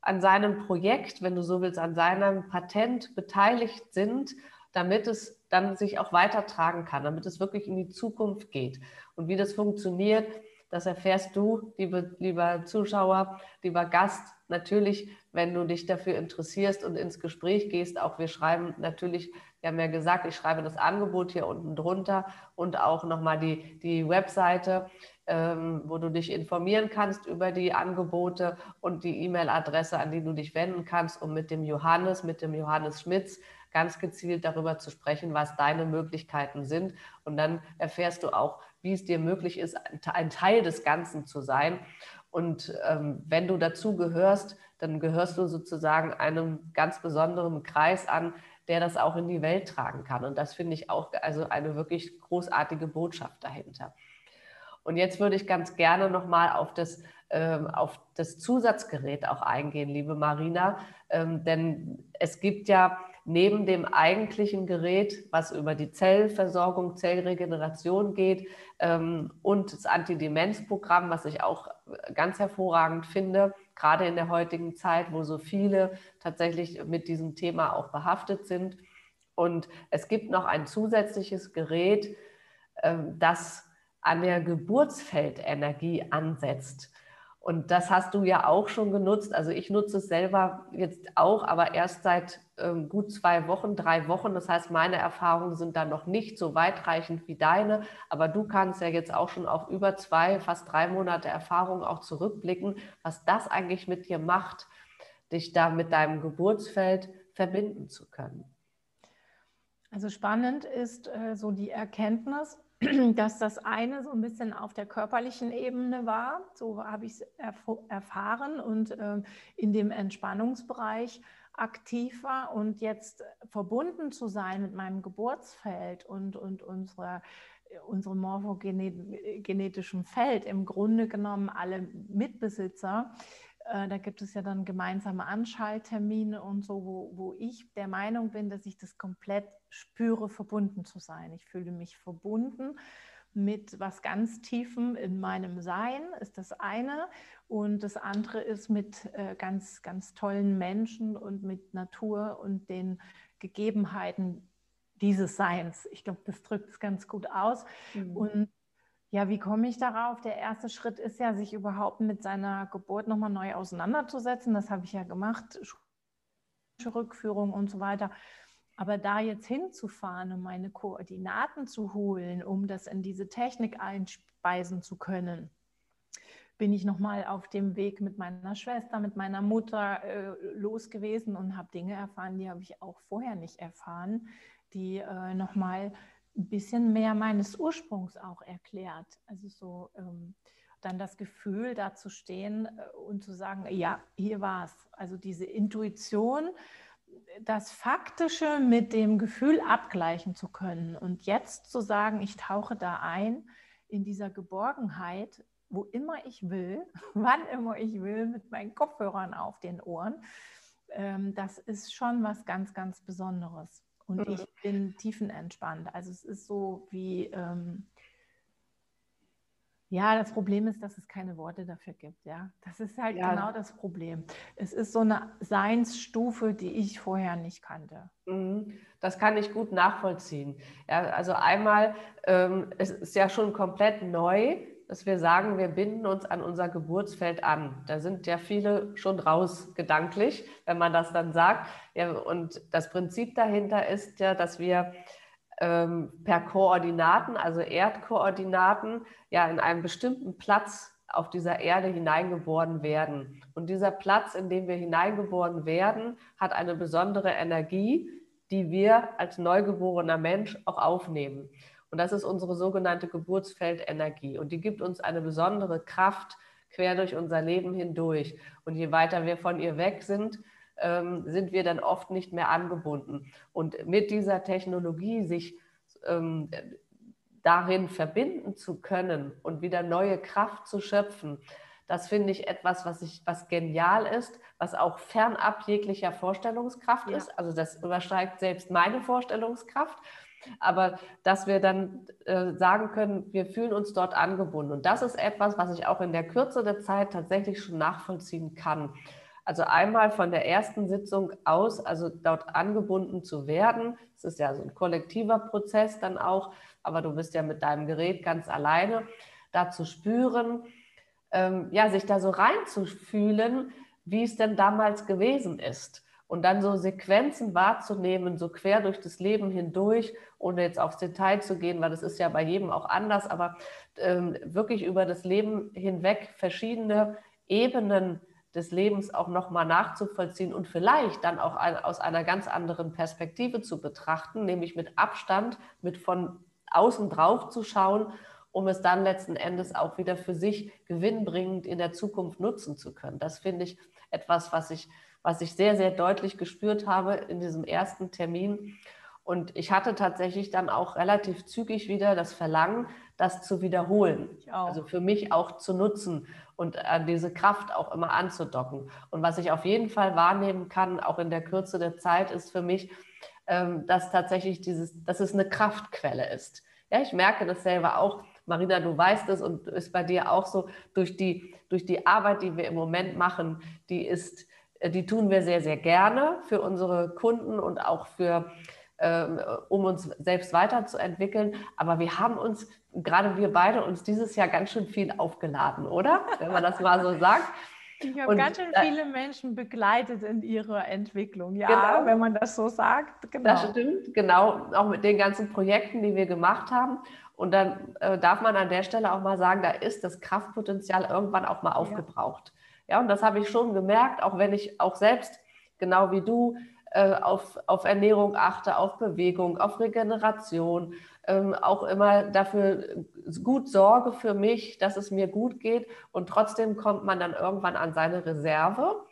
an seinem Projekt, wenn du so willst, an seinem Patent beteiligt sind, damit es dann sich auch weitertragen kann, damit es wirklich in die Zukunft geht. Und wie das funktioniert, das erfährst du, liebe, lieber Zuschauer, lieber Gast, natürlich, wenn du dich dafür interessierst und ins Gespräch gehst. Auch wir schreiben natürlich, wir haben ja gesagt, ich schreibe das Angebot hier unten drunter und auch nochmal die, die Webseite ähm, wo du dich informieren kannst über die Angebote und die E-Mail-Adresse, an die du dich wenden kannst, um mit dem Johannes, mit dem Johannes Schmitz ganz gezielt darüber zu sprechen, was deine Möglichkeiten sind. Und dann erfährst du auch, wie es dir möglich ist, ein Teil des Ganzen zu sein. Und ähm, wenn du dazu gehörst, dann gehörst du sozusagen einem ganz besonderen Kreis an, der das auch in die Welt tragen kann. Und das finde ich auch also eine wirklich großartige Botschaft dahinter. Und jetzt würde ich ganz gerne nochmal auf das, ähm, auf das Zusatzgerät auch eingehen, liebe Marina. Ähm, denn es gibt ja neben dem eigentlichen Gerät, was über die Zellversorgung, Zellregeneration geht ähm, und das Antidemenzprogramm, was ich auch ganz hervorragend finde, gerade in der heutigen Zeit, wo so viele tatsächlich mit diesem Thema auch behaftet sind. Und es gibt noch ein zusätzliches Gerät, ähm, das an der Geburtsfeldenergie ansetzt. Und das hast du ja auch schon genutzt. Also ich nutze es selber jetzt auch, aber erst seit ähm, gut zwei Wochen, drei Wochen. Das heißt, meine Erfahrungen sind dann noch nicht so weitreichend wie deine. Aber du kannst ja jetzt auch schon auf über zwei, fast drei Monate Erfahrung auch zurückblicken, was das eigentlich mit dir macht, dich da mit deinem Geburtsfeld verbinden zu können. Also spannend ist äh, so die Erkenntnis, dass das eine so ein bisschen auf der körperlichen Ebene war, so habe ich es erf erfahren und äh, in dem Entspannungsbereich aktiv war. Und jetzt verbunden zu sein mit meinem Geburtsfeld und, und unserer unserem morphogenetischen Feld, im Grunde genommen alle Mitbesitzer, äh, da gibt es ja dann gemeinsame Anschalttermine und so, wo, wo ich der Meinung bin, dass ich das komplett spüre, verbunden zu sein. Ich fühle mich verbunden mit was ganz Tiefem in meinem Sein, ist das eine. Und das andere ist mit äh, ganz, ganz tollen Menschen und mit Natur und den Gegebenheiten dieses Seins. Ich glaube, das drückt es ganz gut aus. Mhm. Und ja, wie komme ich darauf? Der erste Schritt ist ja, sich überhaupt mit seiner Geburt nochmal neu auseinanderzusetzen. Das habe ich ja gemacht, Rückführung und so weiter. Aber da jetzt hinzufahren, um meine Koordinaten zu holen, um das in diese Technik einspeisen zu können, bin ich nochmal auf dem Weg mit meiner Schwester, mit meiner Mutter äh, los gewesen und habe Dinge erfahren, die habe ich auch vorher nicht erfahren, die äh, nochmal ein bisschen mehr meines Ursprungs auch erklärt. Also so ähm, dann das Gefühl, da zu stehen äh, und zu sagen, ja, hier war es. Also diese Intuition, das Faktische mit dem Gefühl abgleichen zu können und jetzt zu sagen, ich tauche da ein in dieser Geborgenheit, wo immer ich will, *laughs* wann immer ich will, mit meinen Kopfhörern auf den Ohren. Ähm, das ist schon was ganz, ganz Besonderes. Und mhm. ich bin tiefenentspannt. Also es ist so wie, ähm, ja, das Problem ist, dass es keine Worte dafür gibt. Ja, das ist halt ja. genau das Problem. Es ist so eine Seinsstufe, die ich vorher nicht kannte. Mhm. Das kann ich gut nachvollziehen. Ja, also einmal, ähm, es ist ja schon komplett neu, dass wir sagen, wir binden uns an unser Geburtsfeld an. Da sind ja viele schon raus gedanklich, wenn man das dann sagt. Ja, und das Prinzip dahinter ist ja, dass wir ähm, per Koordinaten, also Erdkoordinaten, ja in einen bestimmten Platz auf dieser Erde hineingeboren werden. Und dieser Platz, in dem wir hineingeboren werden, hat eine besondere Energie, die wir als neugeborener Mensch auch aufnehmen. Und das ist unsere sogenannte Geburtsfeldenergie. Und die gibt uns eine besondere Kraft quer durch unser Leben hindurch. Und je weiter wir von ihr weg sind, ähm, sind wir dann oft nicht mehr angebunden. Und mit dieser Technologie sich ähm, darin verbinden zu können und wieder neue Kraft zu schöpfen, das finde ich etwas, was, ich, was genial ist, was auch fernab jeglicher Vorstellungskraft ja. ist. Also das übersteigt selbst meine Vorstellungskraft aber dass wir dann äh, sagen können, wir fühlen uns dort angebunden. Und das ist etwas, was ich auch in der Kürze der Zeit tatsächlich schon nachvollziehen kann. Also einmal von der ersten Sitzung aus, also dort angebunden zu werden. Es ist ja so ein kollektiver Prozess dann auch, aber du bist ja mit deinem Gerät ganz alleine, da zu spüren, ähm, ja, sich da so reinzufühlen, wie es denn damals gewesen ist und dann so Sequenzen wahrzunehmen, so quer durch das Leben hindurch, ohne jetzt aufs Detail zu gehen, weil das ist ja bei jedem auch anders, aber ähm, wirklich über das Leben hinweg verschiedene Ebenen des Lebens auch nochmal nachzuvollziehen und vielleicht dann auch ein, aus einer ganz anderen Perspektive zu betrachten, nämlich mit Abstand, mit von außen drauf zu schauen, um es dann letzten Endes auch wieder für sich gewinnbringend in der Zukunft nutzen zu können. Das finde ich etwas, was ich, was ich sehr, sehr deutlich gespürt habe in diesem ersten Termin. Und ich hatte tatsächlich dann auch relativ zügig wieder das Verlangen, das zu wiederholen. Also für mich auch zu nutzen und an diese Kraft auch immer anzudocken. Und was ich auf jeden Fall wahrnehmen kann, auch in der Kürze der Zeit, ist für mich, ähm, dass tatsächlich dieses, dass es eine Kraftquelle ist. Ja, ich merke das selber auch. Marina, du weißt es und ist bei dir auch so, durch die, durch die Arbeit, die wir im Moment machen, die ist, die tun wir sehr, sehr gerne für unsere Kunden und auch für ähm, um uns selbst weiterzuentwickeln. Aber wir haben uns, gerade wir beide, uns dieses Jahr ganz schön viel aufgeladen, oder? Wenn man das mal so sagt. Ich habe ganz schön viele Menschen begleitet in ihrer Entwicklung, ja, genau. wenn man das so sagt. Genau. Das stimmt, genau, auch mit den ganzen Projekten, die wir gemacht haben. Und dann äh, darf man an der Stelle auch mal sagen, da ist das Kraftpotenzial irgendwann auch mal aufgebraucht. Ja, und das habe ich schon gemerkt, auch wenn ich auch selbst, genau wie du, äh, auf, auf Ernährung achte, auf Bewegung, auf Regeneration, ähm, auch immer dafür gut sorge für mich, dass es mir gut geht. Und trotzdem kommt man dann irgendwann an seine Reserve.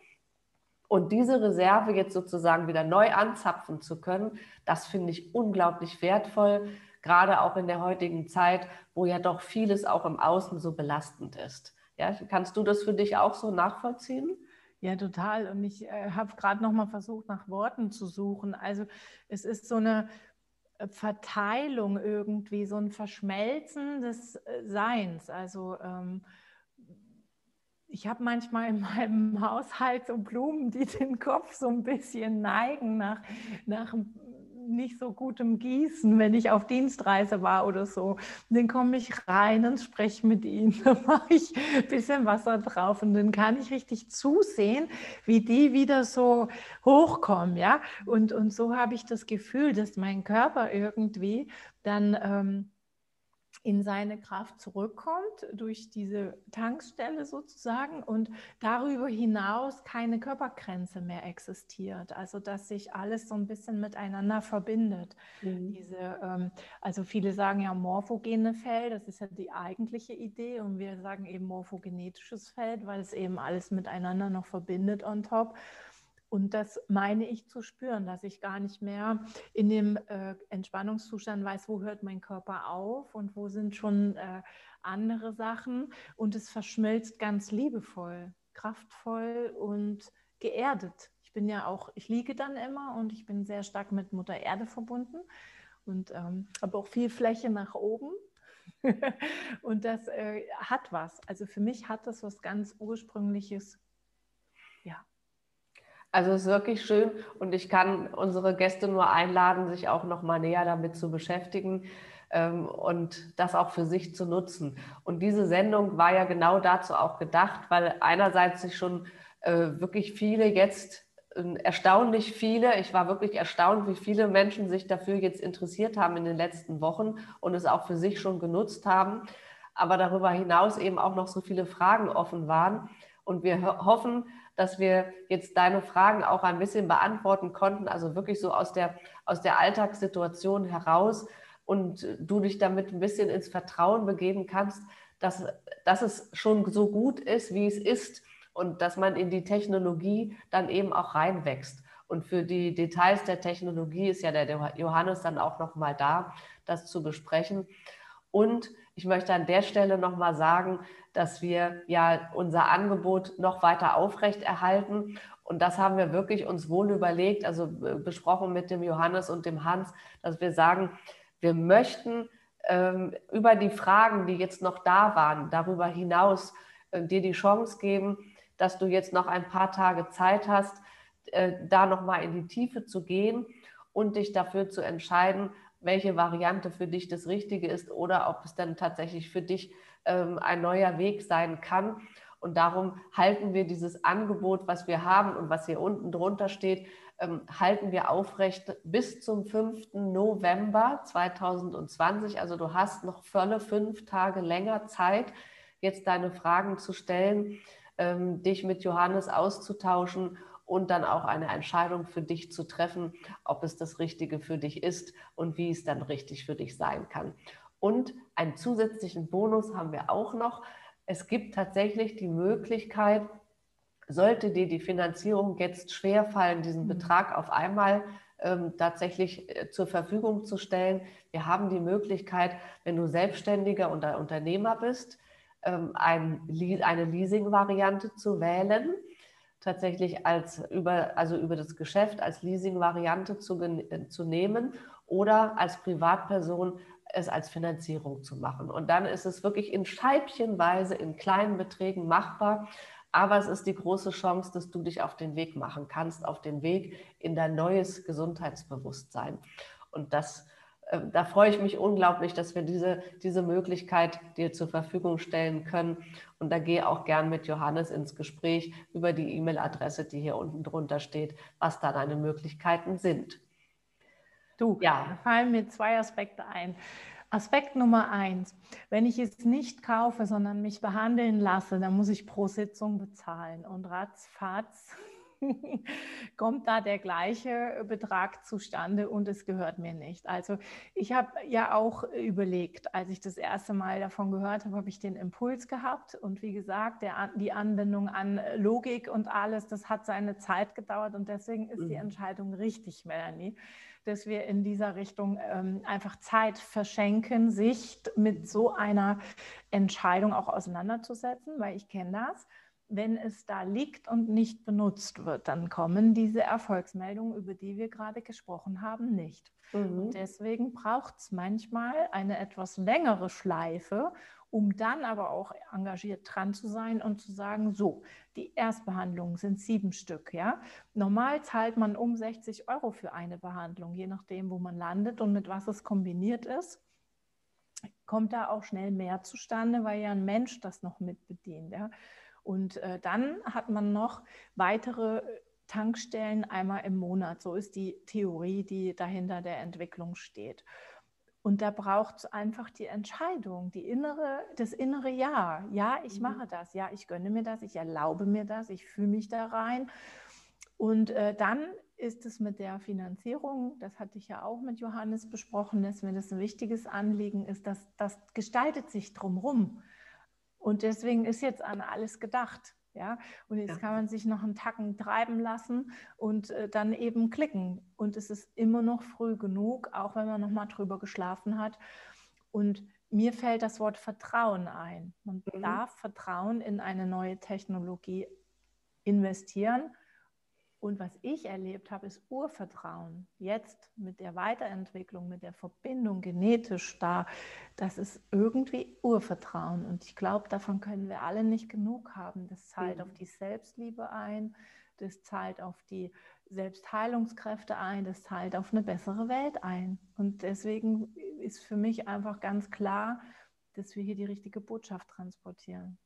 Und diese Reserve jetzt sozusagen wieder neu anzapfen zu können, das finde ich unglaublich wertvoll, gerade auch in der heutigen Zeit, wo ja doch vieles auch im Außen so belastend ist. Ja, kannst du das für dich auch so nachvollziehen? Ja, total. Und ich äh, habe gerade noch mal versucht, nach Worten zu suchen. Also es ist so eine äh, Verteilung irgendwie, so ein Verschmelzen des äh, Seins. Also ähm, ich habe manchmal in meinem *laughs* Haushalt so Blumen, die den Kopf so ein bisschen neigen nach, nach nicht so gutem Gießen, wenn ich auf Dienstreise war oder so. dann komme ich rein und spreche mit ihnen. *laughs* Dann mache ich ein bisschen Wasser drauf und dann kann ich richtig zusehen, wie die wieder so hochkommen. Ja? Und, und so habe ich das Gefühl, dass mein Körper irgendwie dann... Ähm, in seine Kraft zurückkommt durch diese Tankstelle sozusagen und darüber hinaus keine Körpergrenze mehr existiert. Also dass sich alles so ein bisschen miteinander verbindet. Mhm. Diese, ähm, also viele sagen ja morphogene Feld, das ist ja die eigentliche Idee und wir sagen eben morphogenetisches Feld, weil es eben alles miteinander noch verbindet on top. Und das meine ich zu spüren, dass ich gar nicht mehr in dem äh, Entspannungszustand weiß, wo hört mein Körper auf und wo sind schon äh, andere Sachen. Und es verschmilzt ganz liebevoll, kraftvoll und geerdet. Ich bin ja auch, ich liege dann immer und ich bin sehr stark mit Mutter Erde verbunden und ähm, habe auch viel Fläche nach oben. *laughs* und das äh, hat was. Also für mich hat das was ganz Ursprüngliches. Also es ist wirklich schön und ich kann unsere Gäste nur einladen, sich auch noch mal näher damit zu beschäftigen ähm, und das auch für sich zu nutzen. Und diese Sendung war ja genau dazu auch gedacht, weil einerseits sich schon äh, wirklich viele jetzt äh, erstaunlich viele, ich war wirklich erstaunt, wie viele Menschen sich dafür jetzt interessiert haben in den letzten Wochen und es auch für sich schon genutzt haben, aber darüber hinaus eben auch noch so viele Fragen offen waren. Und wir hoffen, dass wir jetzt deine Fragen auch ein bisschen beantworten konnten, also wirklich so aus der, aus der Alltagssituation heraus und du dich damit ein bisschen ins Vertrauen begeben kannst, dass, dass es schon so gut ist, wie es ist und dass man in die Technologie dann eben auch reinwächst. Und für die Details der Technologie ist ja der Johannes dann auch nochmal da, das zu besprechen. Und ich möchte an der Stelle nochmal sagen, dass wir ja unser Angebot noch weiter aufrechterhalten. Und das haben wir wirklich uns wohl überlegt, also besprochen mit dem Johannes und dem Hans, dass wir sagen, wir möchten ähm, über die Fragen, die jetzt noch da waren, darüber hinaus äh, dir die Chance geben, dass du jetzt noch ein paar Tage Zeit hast, äh, da nochmal in die Tiefe zu gehen und dich dafür zu entscheiden, welche Variante für dich das Richtige ist oder ob es dann tatsächlich für dich ähm, ein neuer Weg sein kann. Und darum halten wir dieses Angebot, was wir haben und was hier unten drunter steht, ähm, halten wir aufrecht bis zum 5. November 2020. Also du hast noch volle fünf Tage länger Zeit, jetzt deine Fragen zu stellen. ähm, dich mit Johannes auszutauschen und dann auch eine Entscheidung für dich zu treffen, ob es das Richtige für dich ist und wie es dann richtig für dich sein kann. Und einen zusätzlichen Bonus haben wir auch noch. Es gibt tatsächlich die Möglichkeit, sollte dir die Finanzierung jetzt schwerfallen, diesen mhm. Betrag auf einmal ähm, tatsächlich äh, zur Verfügung zu stellen. Wir haben die Möglichkeit, wenn du Selbstständiger oder Unternehmer bist, ähm, ein, eine Leasing-Variante zu wählen, tatsächlich als über, also über das Geschäft als Leasing-Variante zu, äh, zu nehmen oder als Privatperson es als Finanzierung zu machen. Und dann ist es wirklich in Scheibchenweise, in kleinen Beträgen machbar. Aber es ist die große Chance, dass du dich auf den Weg machen kannst, auf den Weg in dein neues Gesundheitsbewusstsein. Und das, äh, da freue ich mich unglaublich, dass wir diese, diese Möglichkeit dir zur Verfügung stellen können. Und da gehe auch gern mit Johannes ins Gespräch über die E-Mail-Adresse, die hier unten drunter steht, was da deine Möglichkeiten sind. Du, ja. da fallen mir zwei Aspekte ein. Aspekt Nummer eins, wenn ich es nicht kaufe, sondern mich behandeln lasse, dann muss ich pro Sitzung bezahlen. Und ratzfatz *laughs* kommt da der gleiche Betrag zustande und es gehört mir nicht. Also ich habe ja auch überlegt, als ich das erste Mal davon gehört habe, habe ich den Impuls gehabt und wie gesagt, der, die Anwendung an Logik und alles, das hat seine Zeit gedauert und deswegen ist die mhm. Entscheidung richtig, Melanie dass wir in dieser Richtung ähm, einfach Zeit verschenken, sich mit so einer Entscheidung auch auseinanderzusetzen, weil ich kenne das wenn es da liegt und nicht benutzt wird, dann kommen diese Erfolgsmeldungen, über die wir gerade gesprochen haben, nicht. Mhm. deswegen braucht es manchmal eine etwas längere Schleife, um dann aber auch engagiert dran zu sein und zu sagen, so, die Erstbehandlungen sind sieben Stück. Ja? Normal zahlt man um 60 Euro für eine Behandlung, je nachdem, wo man landet und mit was es kombiniert ist kommt da auch schnell mehr zustande, weil ja ein Mensch das noch mit bedient. Ja? Und äh, dann hat man noch weitere Tankstellen einmal im Monat. So ist die Theorie, die dahinter der Entwicklung steht. Und da braucht es einfach die Entscheidung, die innere, das innere Ja. Ja, ich mhm. mache das. Ja, ich gönne mir das. Ich erlaube mir das. Ich fühle mich da rein. Und äh, dann ist es mit der Finanzierung, das hatte ich ja auch mit Johannes besprochen, dass mir das ein wichtiges Anliegen ist, dass das gestaltet sich drumherum. Und deswegen ist jetzt an alles gedacht. Ja, und jetzt ja. kann man sich noch einen Tacken treiben lassen und äh, dann eben klicken. Und es ist immer noch früh genug, auch wenn man noch mal drüber geschlafen hat. Und mir fällt das Wort Vertrauen ein. Man mhm. darf Vertrauen in eine neue Technologie investieren und was ich erlebt habe, ist Urvertrauen. Jetzt mit der Weiterentwicklung, mit der Verbindung genetisch da, das ist irgendwie Urvertrauen. Und ich glaube, davon können wir alle nicht genug haben. Das zahlt mhm. auf die Selbstliebe ein, das zahlt auf die Selbstheilungskräfte ein, das zahlt auf eine bessere Welt ein. Und deswegen ist für mich einfach ganz klar, dass wir hier die richtige Botschaft transportieren.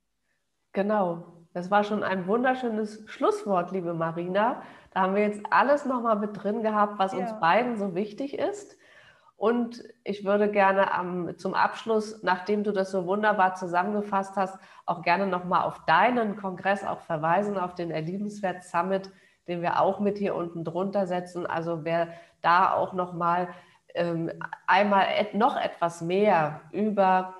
Genau, das war schon ein wunderschönes Schlusswort, liebe Marina. Da haben wir jetzt alles nochmal mit drin gehabt, was ja. uns beiden so wichtig ist. Und ich würde gerne am, zum Abschluss, nachdem du das so wunderbar zusammengefasst hast, auch gerne nochmal auf deinen Kongress auch verweisen, auf den Erliebenswert Summit, den wir auch mit hier unten drunter setzen. Also wer da auch nochmal ähm, einmal et, noch etwas mehr über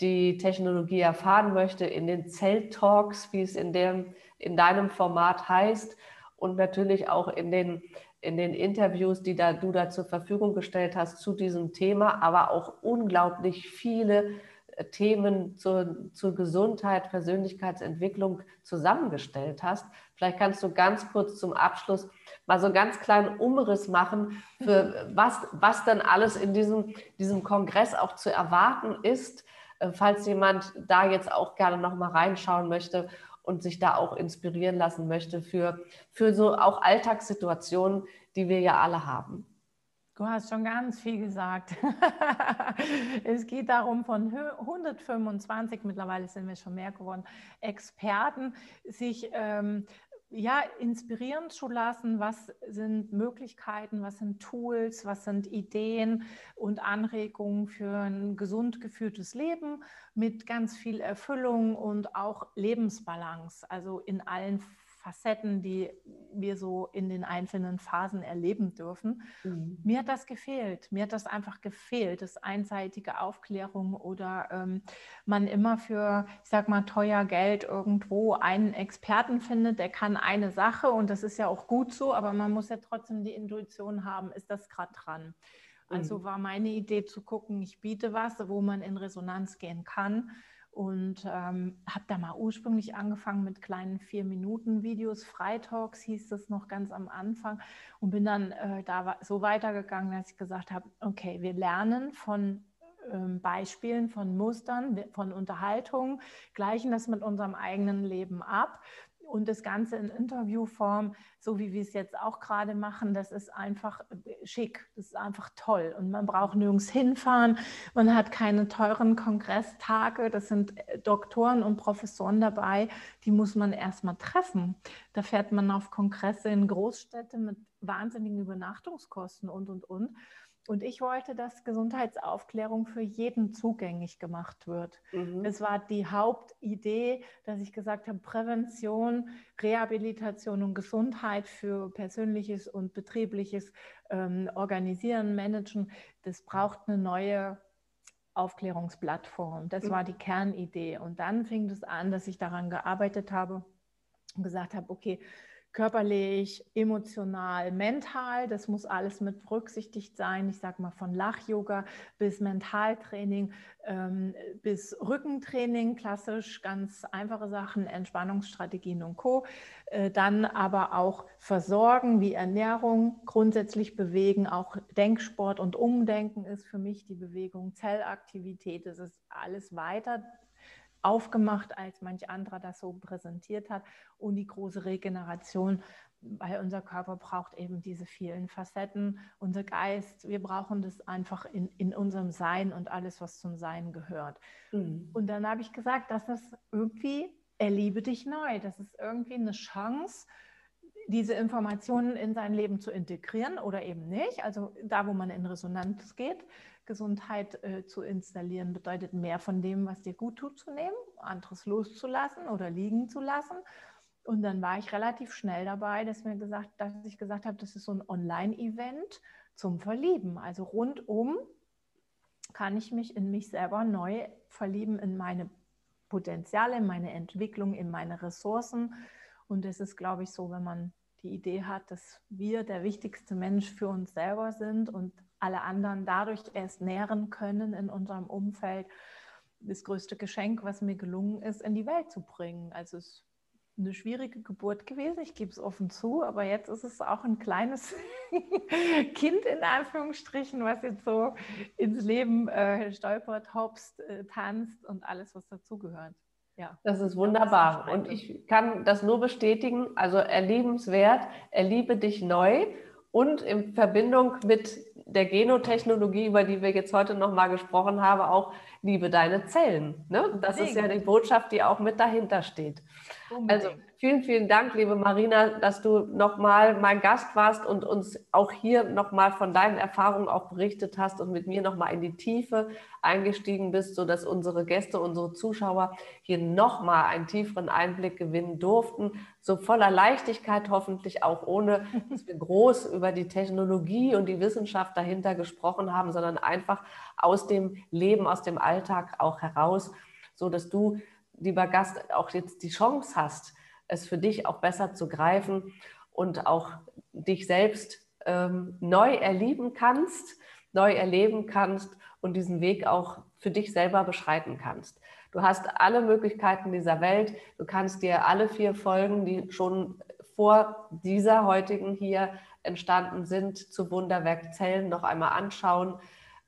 die Technologie erfahren möchte, in den Zelt-Talks, wie es in, dem, in deinem Format heißt, und natürlich auch in den, in den Interviews, die da, du da zur Verfügung gestellt hast zu diesem Thema, aber auch unglaublich viele äh, Themen zur, zur Gesundheit, Persönlichkeitsentwicklung zusammengestellt hast. Vielleicht kannst du ganz kurz zum Abschluss mal so einen ganz kleinen Umriss machen, für was, was dann alles in diesem, diesem Kongress auch zu erwarten ist, falls jemand da jetzt auch gerne noch mal reinschauen möchte und sich da auch inspirieren lassen möchte für, für so auch Alltagssituationen, die wir ja alle haben. Du hast schon ganz viel gesagt. *laughs* es geht darum, von 125, mittlerweile sind wir schon mehr geworden, Experten sich ähm, ja, inspirieren zu lassen, was sind Möglichkeiten, was sind Tools, was sind Ideen und Anregungen für ein gesund geführtes Leben mit ganz viel Erfüllung und auch Lebensbalance, also in allen Facetten, die wir so in den einzelnen Phasen erleben dürfen. Mhm. Mir hat das gefehlt. Mir hat das einfach gefehlt, das einseitige Aufklärung oder ähm, man immer für, ich sag mal, teuer Geld irgendwo einen Experten findet, der kann eine Sache und das ist ja auch gut so, aber man muss ja trotzdem die Intuition haben, ist das gerade dran? Also mhm. war meine Idee zu gucken, ich biete was, wo man in Resonanz gehen kann und ähm, habe da mal ursprünglich angefangen mit kleinen vier Minuten Videos, Freitalks hieß das noch ganz am Anfang. Und bin dann äh, da so weitergegangen, dass ich gesagt habe, okay, wir lernen von ähm, Beispielen, von Mustern, von Unterhaltungen, gleichen das mit unserem eigenen Leben ab und das Ganze in Interviewform, so wie wir es jetzt auch gerade machen, das ist einfach äh, schick, das ist einfach toll. Und man braucht nirgends hinfahren, man hat keine teuren Kongresstage, das sind äh, Doktoren und Professoren dabei, die muss man erstmal treffen. Da fährt man auf Kongresse in Großstädte mit wahnsinnigen Übernachtungskosten und, und, und. Und ich wollte, dass Gesundheitsaufklärung für jeden zugänglich gemacht wird. Mhm. Es war die Hauptidee, dass ich gesagt habe, Prävention, Rehabilitation und Gesundheit für persönliches und betriebliches ähm, Organisieren, Managen, das braucht eine neue Aufklärungsplattform. Das mhm. war die Kernidee. Und dann fing es an, dass ich daran gearbeitet habe und gesagt habe, okay, körperlich, emotional, mental. Das muss alles mit berücksichtigt sein. Ich sage mal von Lach-Yoga bis Mentaltraining, ähm, bis Rückentraining, klassisch ganz einfache Sachen, Entspannungsstrategien und Co. Äh, dann aber auch Versorgen wie Ernährung, grundsätzlich bewegen, auch Denksport und Umdenken ist für mich die Bewegung, Zellaktivität, das ist alles weiter aufgemacht, als manch anderer das so präsentiert hat. Und die große Regeneration, weil unser Körper braucht eben diese vielen Facetten. Unser Geist, wir brauchen das einfach in, in unserem Sein und alles, was zum Sein gehört. Mhm. Und dann habe ich gesagt, dass das irgendwie, erliebe dich neu. Das ist irgendwie eine Chance, diese Informationen in sein Leben zu integrieren oder eben nicht. Also da, wo man in Resonanz geht. Gesundheit äh, zu installieren bedeutet mehr von dem, was dir gut tut, zu nehmen, anderes loszulassen oder liegen zu lassen. Und dann war ich relativ schnell dabei, dass, mir gesagt, dass ich gesagt habe, das ist so ein Online-Event zum Verlieben. Also rundum kann ich mich in mich selber neu verlieben, in meine Potenziale, in meine Entwicklung, in meine Ressourcen. Und es ist, glaube ich, so, wenn man die Idee hat, dass wir der wichtigste Mensch für uns selber sind und alle anderen dadurch erst nähren können in unserem Umfeld, das größte Geschenk, was mir gelungen ist, in die Welt zu bringen. Also es ist eine schwierige Geburt gewesen, ich gebe es offen zu, aber jetzt ist es auch ein kleines *laughs* Kind in Anführungsstrichen, was jetzt so ins Leben äh, stolpert, hopst, äh, tanzt und alles, was dazugehört. Ja. Das ist wunderbar. Und ich kann das nur bestätigen. Also erlebenswert, erliebe dich neu und in Verbindung mit der Genotechnologie, über die wir jetzt heute nochmal gesprochen haben, auch liebe deine Zellen. Ne? Das ist ja die Botschaft, die auch mit dahinter steht. Unbedingt. Also vielen, vielen Dank, liebe Marina, dass du nochmal mein Gast warst und uns auch hier nochmal von deinen Erfahrungen auch berichtet hast und mit mir nochmal in die Tiefe eingestiegen bist, sodass unsere Gäste, unsere Zuschauer hier nochmal einen tieferen Einblick gewinnen durften. So voller Leichtigkeit hoffentlich auch ohne, dass wir groß über die Technologie und die Wissenschaft dahinter gesprochen haben, sondern einfach aus dem Leben, aus dem Alltag auch heraus, so dass du lieber Gast, auch jetzt die Chance hast, es für dich auch besser zu greifen und auch dich selbst ähm, neu erleben kannst, neu erleben kannst und diesen Weg auch für dich selber beschreiten kannst. Du hast alle Möglichkeiten dieser Welt. Du kannst dir alle vier Folgen, die schon vor dieser heutigen hier entstanden sind, zu Wunderwerk Zellen noch einmal anschauen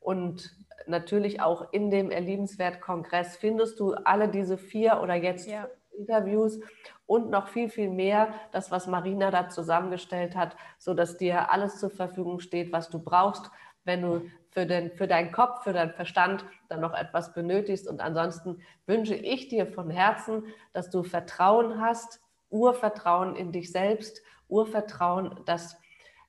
und natürlich auch in dem Erliebenswert-Kongress findest du alle diese vier oder jetzt ja. Interviews und noch viel, viel mehr, das, was Marina da zusammengestellt hat, sodass dir alles zur Verfügung steht, was du brauchst, wenn du für, den, für deinen Kopf, für deinen Verstand dann noch etwas benötigst. Und ansonsten wünsche ich dir von Herzen, dass du Vertrauen hast Urvertrauen in dich selbst, Urvertrauen, dass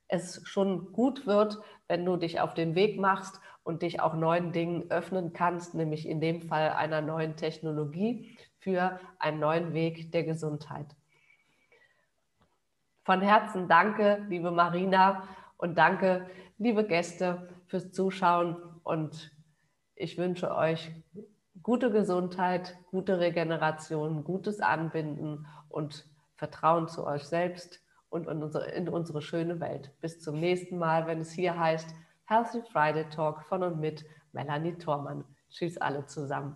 es schon gut wird, wenn du dich auf den Weg machst und dich auch neuen Dingen öffnen kannst, nämlich in dem Fall einer neuen Technologie für einen neuen Weg der Gesundheit. Von Herzen danke, liebe Marina, und danke, liebe Gäste, fürs Zuschauen. Und ich wünsche euch gute Gesundheit, gute Regeneration, gutes Anbinden und Vertrauen zu euch selbst und in unsere, in unsere schöne Welt. Bis zum nächsten Mal, wenn es hier heißt Healthy Friday Talk von und mit Melanie Thormann. Tschüss alle zusammen.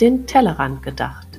den Tellerrand gedacht.